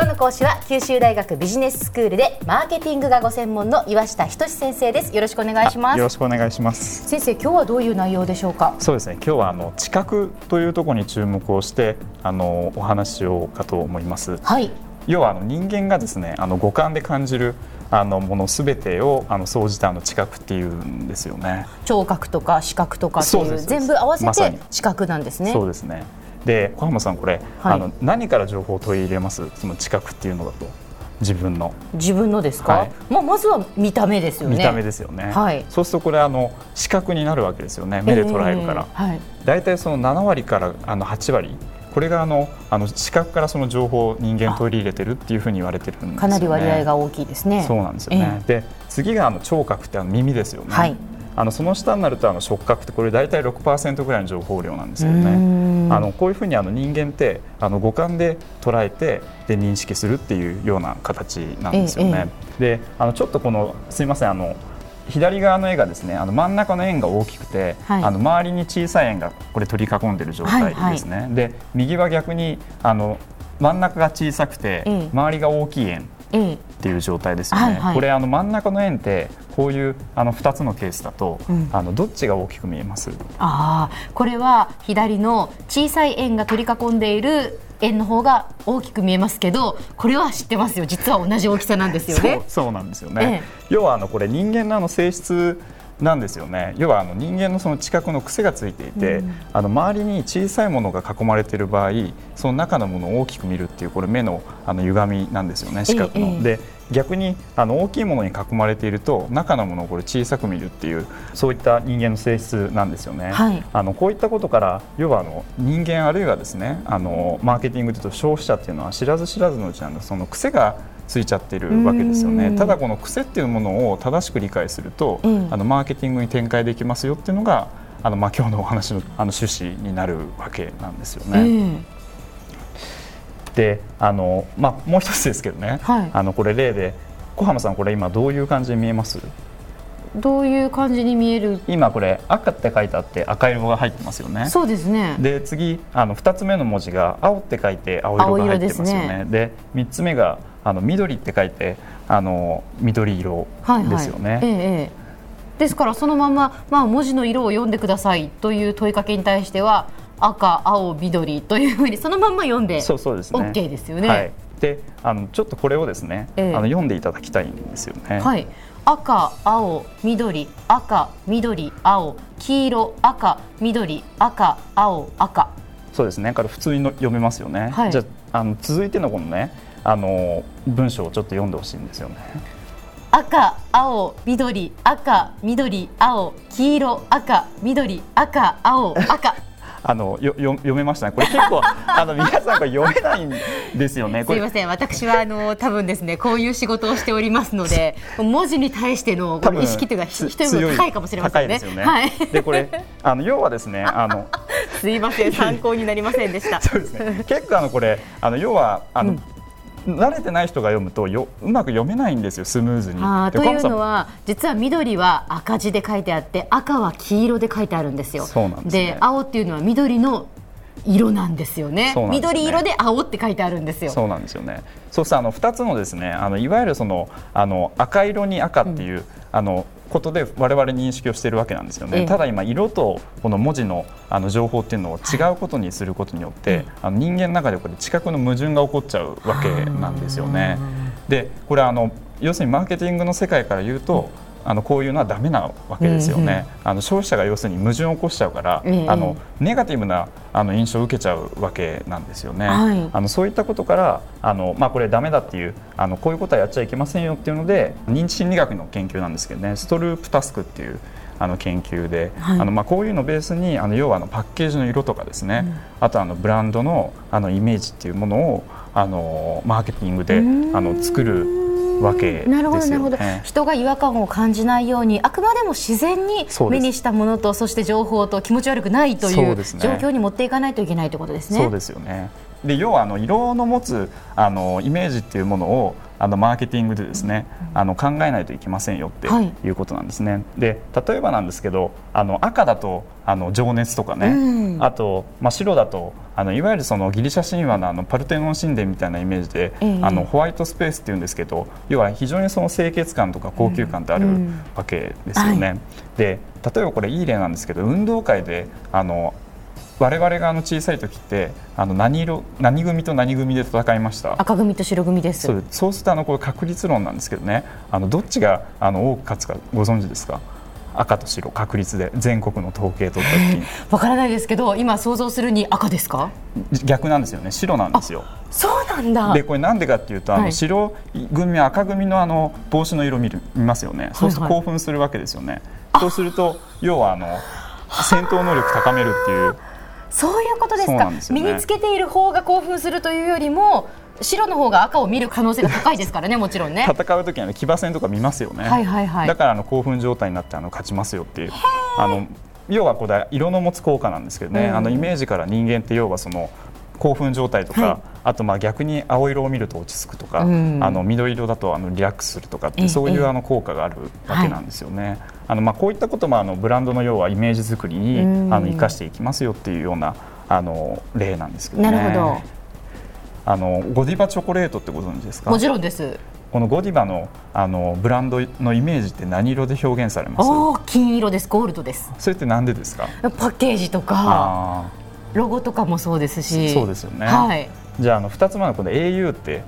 今日の講師は九州大学ビジネススクールでマーケティングがご専門の岩下仁先生です。よろしくお願いします。よろしくお願いします。先生今日はどういう内容でしょうか？そうですね。今日はあの知覚というところに注目をしてあのお話ししようかと思います。はい。要はあの人間がですねあの五感で感じるあのものすべてをあの総じてあの知覚っていうんですよね。聴覚とか視覚とかっていう全部合わせて視覚なんですね。そうですねで小浜さんこれ、はい、あの何から情報を取り入れます？その知覚っていうのだと自分の。自分のですか、はい、まあ、まずは見た目ですよね。見た目ですよね、はい、そうするとこれあの視覚になるわけですよね目で捉えるから、えー、はい、大体その7割からあの8割。これがあのあの視覚からその情報を人間取り入れてるっていうふうに言われてるんです、ね、かなり割合が大きいですねそうなんですよね、えー、で次があの聴覚ってあの耳ですよね、はいあのその下になるとあの触覚ってこれ大体6%ぐらいの情報量なんですけどねあのこういうふうにあの人間ってあの五感で捉えてで認識するっていうような形なんですよね。であのちょっとこのすみませんあの左側の絵がですねあの真ん中の円が大きくて、はい、あの周りに小さい円がこれ取り囲んでいる状態ですね。はいはい、で右は逆にあの真ん中が小さくて、周りが大きい円っていう状態ですよね。はいはい、これあの真ん中の円ってこういうあの2つのケースだと、うん、あのどっちが大きく見えます？あこれは左の小さい円が取り囲んでいる円の方が大きく見えますけどこれは知ってますよ。実は同じ大きさなんですよね。そうなんですよね、ええ、要はあのこれ人間のあの性質なんですよね。要はあの人間のその知覚の癖がついていて、うん、あの周りに小さいものが囲まれている場合その中のものを大きく見るっていうこれ目のあの歪みなんですよね視覚の。ええ、で逆にあの大きいものに囲まれていると中のものをこれ小さく見るっていうそういった人間の性質なんですよね。はい、あのこういったことから要はあの人間あるいはですねあのマーケティングというと消費者っていうのは知らず知らずのうちなんその癖がついちゃってるわけですよね。ただこの癖っていうものを正しく理解すると、うん、あのマーケティングに展開できますよっていうのがあのまあ今日のお話のあの趣旨になるわけなんですよね。うんであの、まあ、もう一つですけどね、はい、あのこれ例で小浜さんこれ今どういう感じに見えます？どういう感じに見える？今これ赤って書いてあって赤色が入ってますよね。そうですね。で次あの2つ目の文字が青って書いて青色が入ってますよね。で、ね、3つ目があの緑って書いてあの緑色ですよね。はいはい、ええ、ですからそのまま、まあ、文字の色を読んでくださいという問いかけに対しては赤、青、緑というふうにそのまま読んでそうそうです、ね、OK ですよね。はい、であのちょっとこれをですね、ええ、あの読んでいただきたいんですよね。はい赤、青、緑、赤、緑、青、黄色、赤、緑、赤、青、赤。そうですね。から普通に読めますよね。はい、じゃあの続いてのこのねあの文章をちょっと読んでほしいんですよね。赤、青、緑、赤、緑、青、黄色、赤、緑、赤、青、赤。あのよよ読めましたね。これ結構 あの皆さんが読めないんですよね。すみません。私はあの多分ですねこういう仕事をしておりますので、文字に対しての意識というか一人も高いかもしれませんね。ねはい。でこれあの要はですねあの すいません参考になりませんでした。そうですね。結構あのこれあの要はあの、うん慣れてない人が読むとようまく読めないんですよスムーズに。というのは実は緑は赤字で書いてあって赤は黄色で書いてあるんですよ。そうなんです、ね、で青っていうのは緑の色なんですよね、ね、緑色で青って書いてあるんですよ。そうなんですよね。そうすあの二つのですね、あのいわゆるそのあの赤色に赤っていう、うん、あのことで我々認識をしているわけなんですよね、ええ、ただ今色とこの文字のあの情報っていうのを違うことにすることによって、はい、あの人間の中でこれ知覚の矛盾が起こっちゃうわけなんですよね。でこれあの要するにマーケティングの世界から言うと、あのこういうのはダメなわけですよね、うん、あの消費者が要するに矛盾を起こしちゃうから、うん、あのネガティブなあの印象を受けちゃうわけなんですよね、はい、あのそういったことからあの、まあ、これダメだっていうあのこういうことはやっちゃいけませんよっていうので認知心理学の研究なんですけどね。ストループタスクっていうあの研究で、はい、あのまあこういうのをベースにあの要はあのパッケージの色とかですね、うん、あとあのブランドのあのイメージっていうものをあのマーケティングであの作るわけですよ、ね、なるほどなるほど。人が違和感を感じないようにあくまでも自然に目にしたものとそして情報と気持ち悪くないという状況に持っていかないといけないということですね。そうですよね。で要はあの色の持つあのイメージっていうものをあのマーケティングでですね、あの考えないといけませんよってい。うことなんですね。はい、で例えばなんですけどあの赤だとあの情熱とかね、うん、あと、まあ、白だとあのいわゆるそのギリシャ神話のあのパルテノン神殿みたいなイメージで、えー、あのホワイトスペースっていうんですけど要は非常にその清潔感とか高級感ってあるわけですよね。うんはい、で例えばこれいい例なんですけど運動会であの我々があの小さい時ってあの何色何組と何組で戦いました？赤組と白組です。そうするとあのこれ確率論なんですけどね。あのどっちがあの多く勝つかご存知ですか？赤と白確率で全国の統計取った時に。わからないですけど今想像するに赤ですか？逆なんですよね。白なんですよ。そうなんだ。でこれなんでかっていうとあの白組は赤組のあの帽子の色見る見ますよね。そうすると興奮するわけですよね、はいはい、そうすると要はあの戦闘能力高めるっていうそういうことですか、ね、身につけている方が興奮するというよりも白の方が赤を見る可能性が高いですからね もちろんね。戦う時は、ね、騎馬戦とか見ますよね、はいはいはい、だからあの興奮状態になってあの勝ちますよっていうあの要はこれ色の持つ効果なんですけどね、うん、あのイメージから人間って要はその興奮状態とか、はい、あとまあ逆に青色を見ると落ち着くとか、うん、あの緑色だとあのリラックスするとかってそういうあの効果があるわけなんですよね。はい、あのまあこういったこともあのブランドの要はイメージ作りにあの生かしていきますよっていうようなあの例なんですけどね。なるほど。あのゴディバチョコレートってご存知ですか？もちろんです。このゴディバのあのブランドのイメージって何色で表現されます？金色です。ゴールドです。それってなんでですか？パッケージとかロゴとかもそうですしそうですよね、はい、じゃああの2つ目のこの au って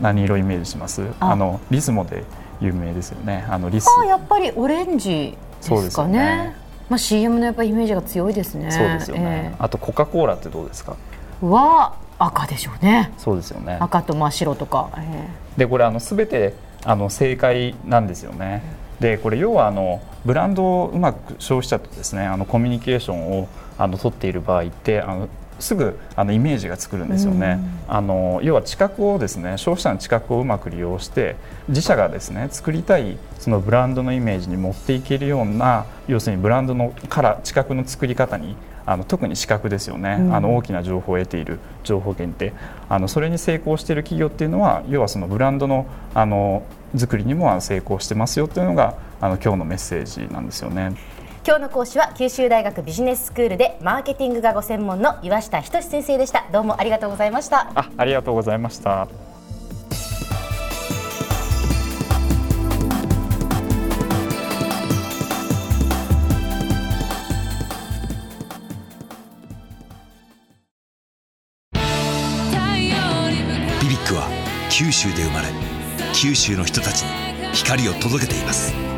何色イメージします？あのリスモで有名ですよねあのリスあやっぱりオレンジですかねまあ、CM のやっぱイメージが強いですね。そうですよね。えー、あとコカ・コーラってどうですか？は赤でしょうね。そうですよね。赤と真っ白とか。えー、でこれあのすべてあの正解なんですよね。でこれ要はあのブランドをうまく消費者とですねあのコミュニケーションをあの取っている場合ってあのすぐあのイメージが作るんですよね、うん、あの要は知覚をですね消費者の知覚をうまく利用して自社がですね作りたいそのブランドのイメージに持っていけるような要するにブランドのから知覚の作り方にあの特に視覚ですよね、うん、あの大きな情報を得ている情報源って。あのそれに成功している企業っていうのは要はそのブランドのあの作りにも成功してますよっていうのがあの今日のメッセージなんですよね。今日の講師は九州大学ビジネススクールでマーケティングがご専門の岩下仁先生でした。どうもありがとうございました。あありがとうございました。BBIQ は九州で生まれ九州の人たちに光を届けています